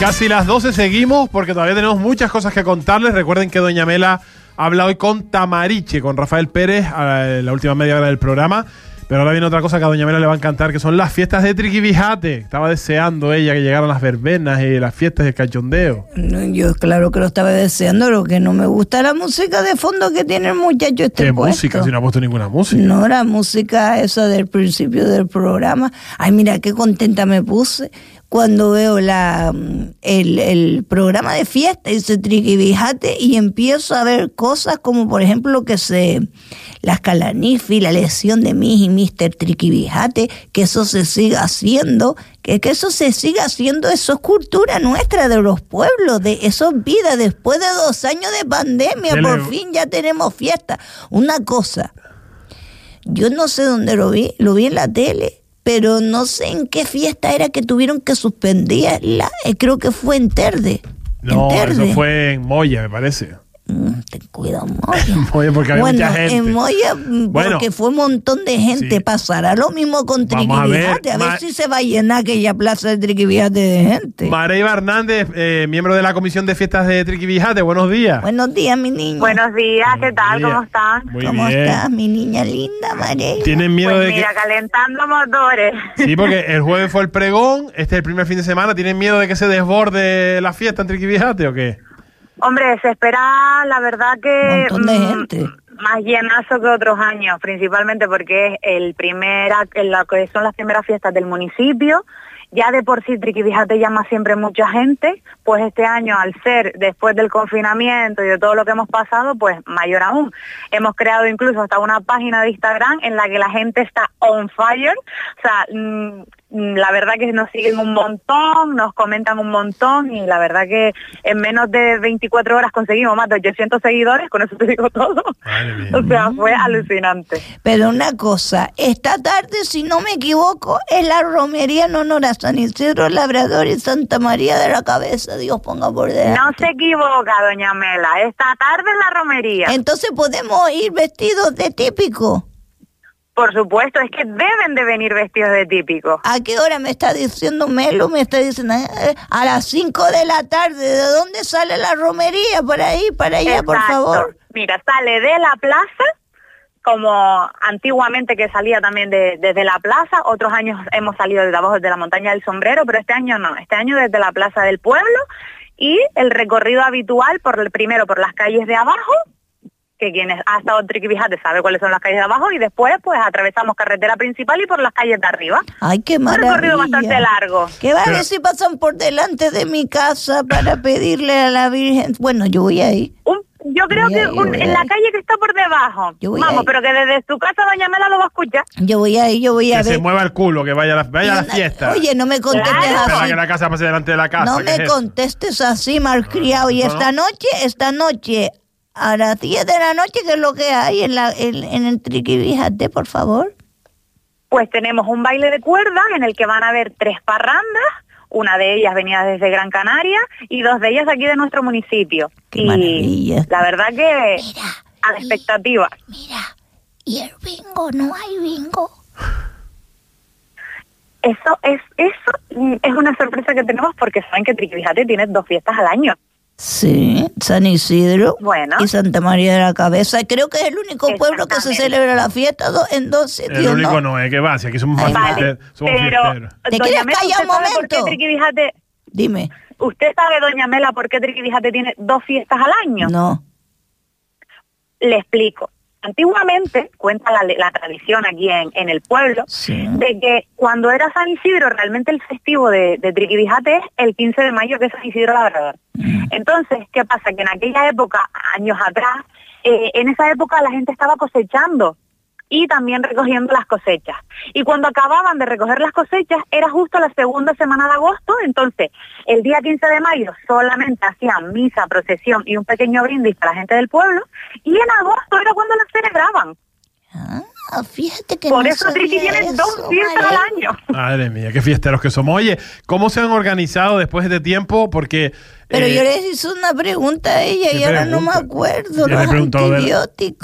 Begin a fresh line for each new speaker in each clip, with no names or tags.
casi las 12 seguimos porque todavía tenemos muchas cosas que contarles. Recuerden que Doña Mela habla hoy con Tamariche, con Rafael Pérez, a la última media hora del programa. Pero ahora viene otra cosa que a Doña Mela le va a encantar, que son las fiestas de Triquibijate. Estaba deseando ella que llegaran las verbenas y las fiestas del cachondeo.
Yo claro que lo estaba deseando, lo que no me gusta la música de fondo que tiene el muchacho este
¿Qué
puesto.
música? Si no ha puesto ninguna música.
No, la música esa del principio del programa. Ay, mira qué contenta me puse cuando veo la el, el programa de fiesta, dice Triquibijate, y empiezo a ver cosas como, por ejemplo, que se las calanifi, la lesión de Miss y Mr. Triquibijate, que eso se siga haciendo, que, que eso se siga haciendo, eso es cultura nuestra de los pueblos, de eso es vida. Después de dos años de pandemia,
Dele-
por fin ya tenemos fiesta. Una cosa, yo no sé dónde lo vi, lo vi en la tele, pero no sé en qué fiesta era que tuvieron que suspenderla. Eh, Creo que fue en Terde.
No,
en Terde.
eso fue en Moya, me parece.
Mm, ten cuidado, Moya.
Moya porque había
bueno,
mucha gente.
en Moya, mm,
Bueno.
porque fue un montón de gente.
Sí.
Pasará lo mismo con
Vamos a ver.
A ver, si se va a llenar aquella plaza de Triquibijate de gente.
Mareiva Hernández, eh, miembro de la Comisión de Fiestas de Triquibijate, buenos días.
Buenos días, mi niña.
Buenos días, ¿qué tal?
días.
¿Cómo están?
Muy
¿Cómo
bien.
estás, mi niña linda, María?
¿Tienen miedo
Pues
de que.?
mira, calentando motores.
Sí, porque el jueves fue el pregón, este es el primer fin de semana. ¿Tienen miedo de que se desborde la fiesta en Triquibijate o qué?
Hombre, se espera, la verdad que...
Un montón de
mm,
gente.
Más llenazo que otros años, principalmente porque es el primer, ac- en la que son las primeras fiestas del municipio. Ya de por sí Triquibijate llama siempre mucha gente, pues este año al ser después del confinamiento y de todo lo que hemos pasado, pues mayor aún. Hemos creado incluso hasta una página de Instagram en la que la gente está on fire, o sea, mm, la verdad que nos siguen un montón, nos comentan un montón y la verdad que en menos de 24 horas conseguimos más de 800 seguidores, con eso te digo todo. O sea, fue alucinante.
Pero una cosa, esta tarde, si no me equivoco, es la romería en honor a San Isidro Labrador y Santa María de la Cabeza. Dios ponga por delante.
No se equivoca, doña Mela, esta tarde es la romería.
Entonces podemos ir vestidos de típico.
Por supuesto, es que deben de venir vestidos de típico.
¿A qué hora me está diciendo Melo? Me está diciendo eh, a las 5 de la tarde. ¿De dónde sale la romería? Para ahí, para allá, por
Exacto.
favor.
Mira, sale de la plaza, como antiguamente que salía también de- desde la plaza, otros años hemos salido desde abajo de la montaña del sombrero, pero este año no, este año desde la plaza del pueblo y el recorrido habitual por el primero por las calles de abajo, que quienes ha estado en Triquibijate sabe cuáles son las calles de abajo, y después pues atravesamos carretera principal y por las calles de arriba.
Ay, qué
Un
maravilla.
recorrido bastante largo.
¿Qué va a ver si pasan por delante de mi casa para pedirle a la Virgen? Bueno, yo voy ahí.
Un- yo creo
Voy a
que un- en la calle que está por debajo.
Yo voy a
Vamos, pero que desde su casa doña Mela lo va a escuchar.
Yo voy ahí, yo voy a
Que se
ver.
mueva el culo, que vaya a la, vaya a la fiesta.
Oye, no me contestes
Claro.
Así.
que la casa pase delante de la casa.
No
¿qué
me
es
contestes así, malcriado. Y
no,
esta
no.
noche, esta noche, a las 10 de la noche, ¿qué es lo que hay en, la, en, en el Triquibíjate, por favor?
Pues tenemos un baile de cuerdas en el que van a haber tres parrandas, una de ellas venía desde Gran Canaria y dos de ellas aquí de nuestro municipio.
Qué
y
maravilla.
la verdad que
Mira,
a la expectativa.
mira. ¿Y el bingo? ¿No hay bingo?
Eso es eso es una sorpresa que tenemos porque saben que Triquibijate tiene dos fiestas al año.
Sí, San Isidro
Bueno.
y Santa María de la Cabeza. Creo que es el único pueblo que se celebra la fiesta do- en dos sitios,
El único
¿no?
no es que va, si aquí somos más
Vale.
Somos
pero
fiesteros.
¿Te
doña
quieres
Mela,
callar
¿usted
un
sabe por qué
momento?
Triquibijate-
Dime.
¿Usted sabe, doña Mela, por qué Triquibijate tiene dos fiestas al año?
No.
Le explico. Antiguamente, cuenta la, la tradición aquí en, en el pueblo,
Sí.
de que cuando era San Isidro, realmente el festivo de, de Triquibijate es el 15 de mayo, que es San Isidro Labrador. Entonces, ¿qué pasa? Que en aquella época, años atrás, eh, en esa época la gente estaba cosechando y también recogiendo las cosechas. Y cuando acababan de recoger las cosechas, era justo la segunda semana de agosto, entonces el día 15 de mayo solamente hacían misa, procesión y un pequeño brindis para la gente del pueblo, y en agosto era cuando las celebraban.
Ah, fíjate que
Por
no
eso Triqui tiene dos fiestas al año.
Madre mía, qué fiesteros que somos. Oye, ¿cómo se han organizado después de este tiempo? Porque
Pero
Eh,
yo le hice una pregunta a ella y
¿qué
ahora no me acuerdo.
Ya
Los
le preguntó de,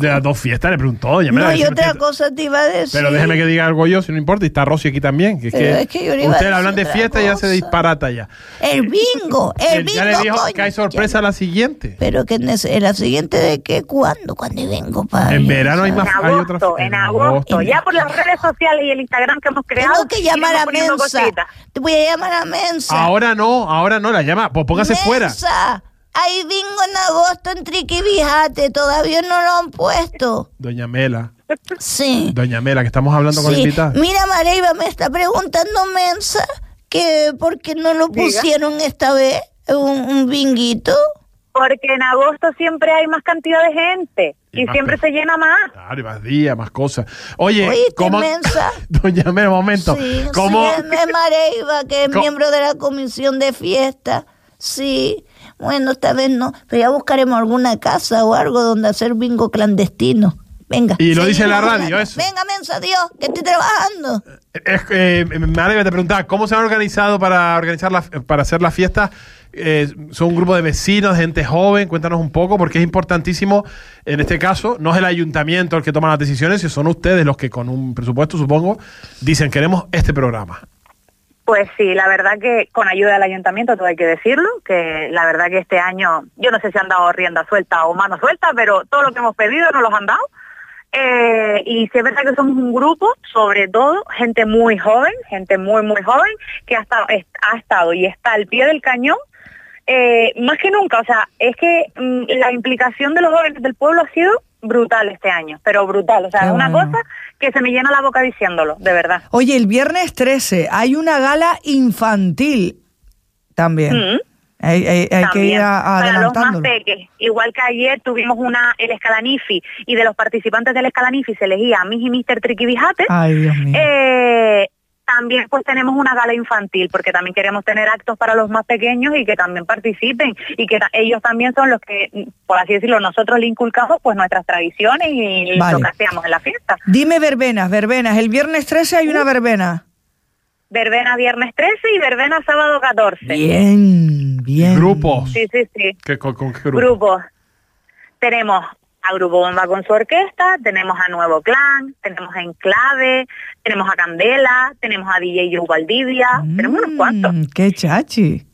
de las dos fiestas, le preguntó, Mela.
no, y
déjeme
otra cosa te iba a decir.
Pero déjeme que diga algo yo, si no importa, y está Rosy aquí también. Que es
Pero
que,
es que yo le iba a
ustedes
decir
hablan de
otra
fiesta y ya se disparata ya.
El bingo, el bingo.
ya le dijo
coño.
que hay sorpresa la siguiente.
Pero que la siguiente de qué, ¿cuándo? Cuando vengo para.
En verano hay
En
más- hay otra
agosto,
fe-
en
en
agosto.
agosto.
Ya por las redes sociales y el Instagram que hemos creado.
Tengo que llamar a Mensa.
cositas.
Te voy a llamar a Mensa.
Ahora no, ahora no la llama. Pues póngase fuera.
Mensa, Hay bingo en agosto en Triquibijate. Todavía no lo han puesto.
Doña Mela,
Sí.
doña Mela, que estamos hablando con la
Sí.
invitada.
Mira, Mareiva me está preguntando Mensa que por qué no lo
Diga.
pusieron esta vez un, un binguito.
Porque en agosto siempre hay más cantidad de gente
Y
siempre se llena más.
Claro, y más días, más cosas. Oye,
Oíste,
¿cómo?
mensa.
Doña Mela, un momento.
Sí,
¿Cómo?
sí, es Mareiva, que es
¿Cómo?
miembro de la comisión de fiesta. Sí, bueno, esta vez no, pero ya buscaremos alguna casa o algo donde hacer bingo clandestino. Venga.
Y lo dice la radio, eso.
Venga, mensa, Dios, que estoy trabajando.
Es, eh, me alegra te preguntar, ¿cómo se han organizado para organizar la, para hacer la fiesta? Eh, son un grupo de vecinos, gente joven, cuéntanos un poco, porque es importantísimo, en este caso, no es el ayuntamiento el que toma las decisiones, sino son ustedes los que con un presupuesto, supongo, dicen queremos este programa.
Pues sí, la verdad que con ayuda del ayuntamiento, todo hay que decirlo, que la verdad que este año, yo no sé si han dado rienda suelta o mano suelta, pero todo lo que hemos pedido nos los han dado. Eh, y sí es verdad que somos un grupo, sobre todo, gente muy joven, gente muy, muy joven, que ha estado, es- ha estado y está al pie del cañón, eh, más que nunca. O sea, es que mm, la implicación de los jóvenes del pueblo ha sido brutal este año, pero brutal. O sea, es una cosa que se me llena la boca diciéndolo, de verdad.
Oye, el viernes 13 hay una gala infantil también.
Mm.
Hay, hay- hay que
También,
ir a-
para los más peques. Igual que ayer tuvimos una el Escalanifi y de los participantes del Escalanifi se elegía a mí y Mr. Triquibijate.
Ay, Dios mío.
Eh, también pues tenemos una gala infantil porque también queremos tener actos para los más pequeños y que también participen y que ellos también son los que, por así decirlo, nosotros le inculcamos pues nuestras tradiciones y
Vale.
lo que hacíamos en la fiesta.
Dime verbenas, verbenas. El viernes 13 hay una verbena.
Verbena viernes 13 y verbena sábado 14.
Bien, bien.
Grupos.
Sí, sí, sí.
¿Qué, con, con qué grupo?
grupos. Tenemos a Grupo Bomba con su orquesta, tenemos a Nuevo Clan, tenemos a Enclave, tenemos a Candela, tenemos a DJ Joe Valdivia, tenemos unos cuantos.
Mm, Qué chachi.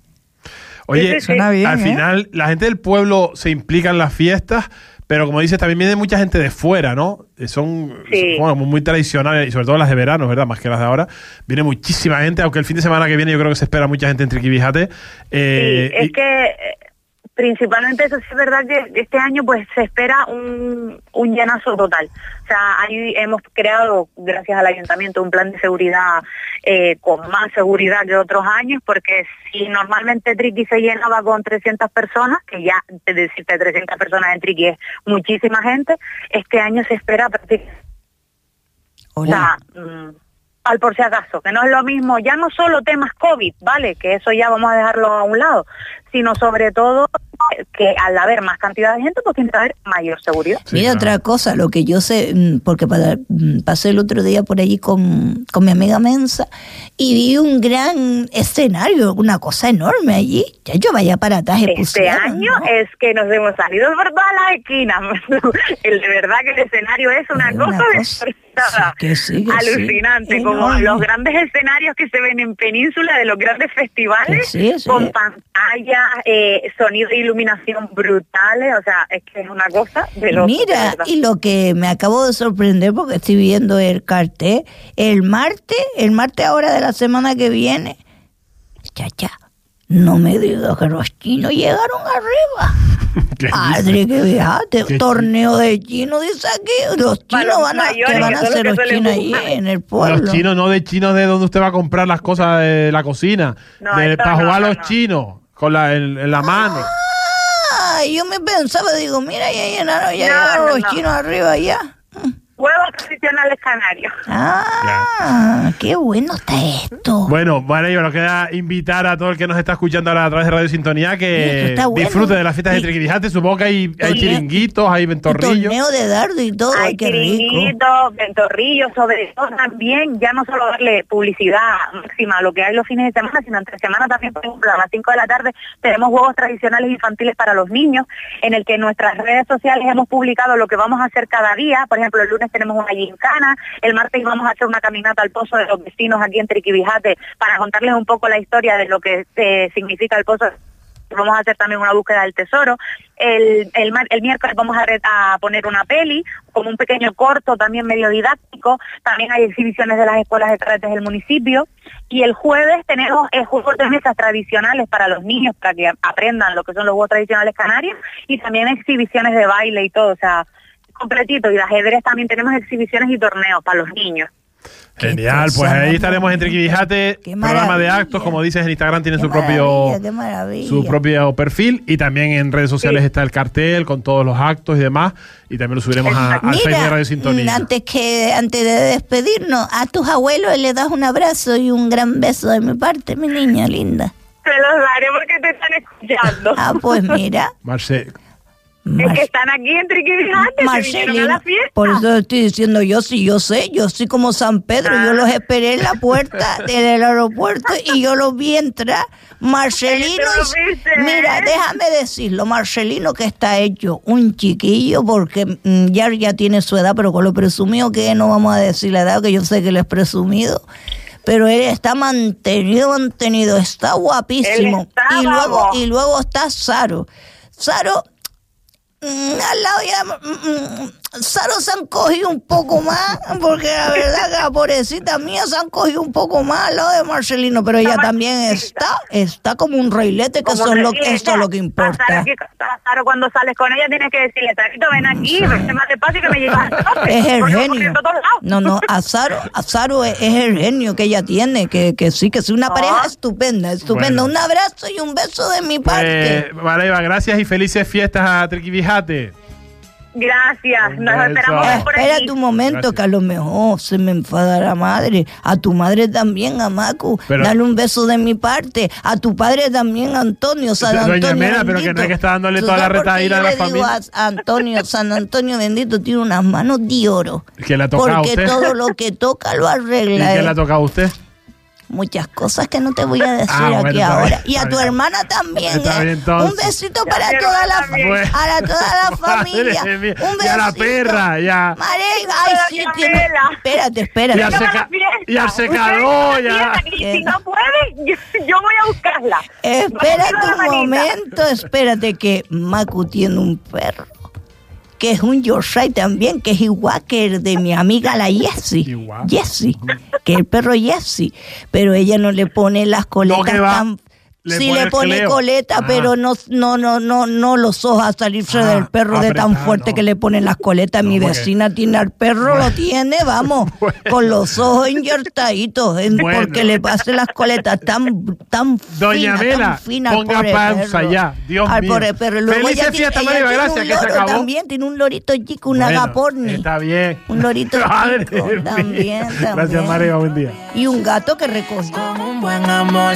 Oye,
Sí, sí, sí.
Suena bien,
al
¿eh?
final la gente del pueblo se implica en las fiestas, pero como dices, también viene mucha gente de fuera, ¿no? Eh, Son,
Sí.
son, bueno, muy tradicionales y sobre todo las de verano, ¿verdad? Más que las de ahora. Viene muchísima gente, aunque el fin de semana que viene yo creo que se espera mucha gente en Triquibijate. Eh,
Sí, es
y-
que eh, principalmente eso sí es verdad que este año pues se espera un, un llenazo total. O sea, ahí hemos creado, gracias al ayuntamiento, un plan de seguridad eh, con más seguridad que otros años, porque si normalmente Triqui se llenaba con 300 personas, que ya de decirte 300 personas en Triqui es muchísima gente, este año se espera prácticamente o
Hola.
sea, mm, al por si acaso, que no es lo mismo, ya no solo temas COVID, ¿vale? Que eso ya vamos a dejarlo a un lado, sino sobre todo que al haber más cantidad de gente, pues tiene que haber mayor seguridad.
Sí,
Mira
claro.
otra cosa, lo que yo sé, mm, porque para- mm, pasé el otro día por allí con, con mi amiga Mensa y vi un gran escenario, una cosa enorme allí. Ya yo vaya para atrás.
Este
pusieron,
año
¿no?
es que nos hemos salido por todas las esquinas. el de verdad que el escenario es una,
Es una
cosa,
cosa,
despertada,
sí, que sí, que sí.
alucinante, como
Enorme.
los grandes escenarios que se ven en península de los grandes festivales, con pantalla, eh, sonido e iluminación brutales, o sea, es que es una cosa de lo
Mira, y lo que me acabo de sorprender porque estoy viendo el cartel, el martes, el martes ahora de la semana que viene, chacha, no me digas que los chinos llegaron arriba.
¿Qué
Padre, que
¿Qué
torneo de chinos, dice aquí, los chinos van a,
mayores,
que van a hacer los chinos allí
buscar.
en el pueblo.
Los chinos, no de chinos de donde usted va a comprar las cosas de la cocina,
No,
de-
esto
para
no,
jugar
no,
los
no.
chinos con la, en, en la mano.
Ah, yo me pensaba, digo, mira, ya llenaron, ya
No,
llegaron
no,
los
no.
chinos arriba ya.
Huevos tradicionales canarios.
Ah, qué bueno está esto.
Bueno, vale, nos queda invitar a todo el que nos está escuchando ahora a través de Radio Sintonía que
bueno.
disfrute de las fiestas de Triquirijate. Supongo que hay, chiringuitos, hay ventorrillos.
Torneo de dardo y todo,
Hay
qué
chiringuitos, ventorrillos, sobre todo también, ya no solo darle publicidad máxima a lo que hay los fines de semana, sino entre semana también, por ejemplo, a las 5 de la tarde tenemos juegos tradicionales infantiles para los niños, en el que en nuestras redes sociales hemos publicado lo que vamos a hacer cada día. Por ejemplo, el lunes tenemos una gincana, el martes vamos a hacer una caminata al pozo de los vecinos aquí en Triquibijate para contarles un poco la historia de lo que eh, significa el pozo vamos a hacer también una búsqueda del tesoro. El, el, miércoles vamos a, poner una peli, como un pequeño corto, también medio didáctico. También hay exhibiciones de las escuelas de caretes del municipio. Y el jueves tenemos eh, juegos de mesas tradicionales para los niños, para que aprendan lo que son los juegos tradicionales canarios. Y también exhibiciones de baile y todo, o sea, completito. Y de ajedrez también tenemos exhibiciones y torneos para los niños.
Genial, pues ahí estaremos en Triquibijate,
Qué
programa de actos, como dices en Instagram tiene
Qué
su propio su propio perfil y también en redes sociales está el cartel con todos los actos y demás y también lo subiremos a- al Facebook de Radio
mm,
Sintonía.
antes que antes de despedirnos, a tus abuelos le das un abrazo y un gran beso de mi parte, mi niña linda.
Te los daré porque te están escuchando.
Ah, pues mira,
Marce,
es que están aquí en Triquibijate, se vinieron a la fiesta.
por eso estoy diciendo yo sí, yo sé, yo soy como San Pedro, yo los esperé en la puerta del aeropuerto y yo los vi entrar. Marcelino, mira,
¿eh?
déjame decirlo, Marcelino que está hecho un chiquillo porque mm, ya, ya tiene su edad, pero con lo presumido que es, no vamos a decir la edad, que yo sé que él es presumido. Pero él está mantenido, mantenido, está guapísimo.
Está,
y luego,
vamos.
y luego está Saro. Saro, al lado ya, mm, mm, Saro se han cogido un poco más, porque la verdad que la pobrecita mía se han cogido un poco más al lado de Marcelino, pero ella también está, está como un reilete, que eso es lo, esto es lo que
a
importa.
Sara, que- a Sara cuando sales con ella tienes que decirle, Sarito, ven aquí, vete más despacio que me llevas.
Es el genio.
corriendo a todos lados.
No, no, Azaro, Azaro es, es el genio que ella tiene, que, que sí, que es una
Ah.
pareja estupenda, estupenda.
Bueno.
Un abrazo y un beso de mi parte.
pues, Mareva, gracias y felices fiestas a Triquibijate.
Gracias,
Un
nos
beso.
esperamos por
Espera
aquí.
un momento,
Gracias.
que a lo mejor se me enfada la madre. A tu madre también, a Macu.
Pero-
Dale un beso de mi parte. A tu padre también, Antonio. San
Doña
Antonio.
Mena, pero que
bendito.
no hay que estar dándole
¿Tú
toda la
yo
a la familia?
a Antonio, San Antonio bendito, tiene unas manos de oro.
Que le ha tocado a
Porque
usted.
todo lo que toca lo
¿Y
arregla.
qué
eh.
le ha tocado a usted?
Muchas cosas que no te voy a decir
Ah, bueno,
aquí ahora.
bien,
y a tu
bien.
hermana también.
Está
eh.
bien, entonces.
Un besito para toda la.
Bueno.
para toda la familia. Un besito.
Y a la perra, ya.
Mare, ay, sí, tiene. Espérate, espérate.
Y al
Venga a la
seca-
fiesta.
y al
Usted
secador,
venga a la
ya.
que Si no puede, yo, yo voy a buscarla.
Espérate un
manita.
momento, espérate que Macu tiene un perro. Que es un Yorkshire también, que es igual que el de mi amiga la Jessie. Jessie, que es el perro Jessie. Pero ella no le pone las coletas tan.
Le
sí
pone
le pone
cleo.
coleta,
Ah.
pero no, no, no, no, no los ojos a salirse
Ah,
del perro de tan fuerte
no.
que le ponen las coletas. Mi vecina tiene al perro, lo tiene, vamos,
Bueno.
con los ojos inyertaditos, en-
Bueno.
porque le pase las coletas tan, tan
Doña
fina,
Mela,
tan fina al
ponga pausa
perro.
ya, Dios
Al
mío.
pobre perro. Luego
Felices fiestas, gracias,
un
que se acabó.
También tiene un lorito chico, un
Bueno,
agaporni.
Está bien.
Un lorito
Madre
chico,
mía.
también,
Gracias,
también.
Mareva, buen día.
Y un gato que recogió.
un buen amor.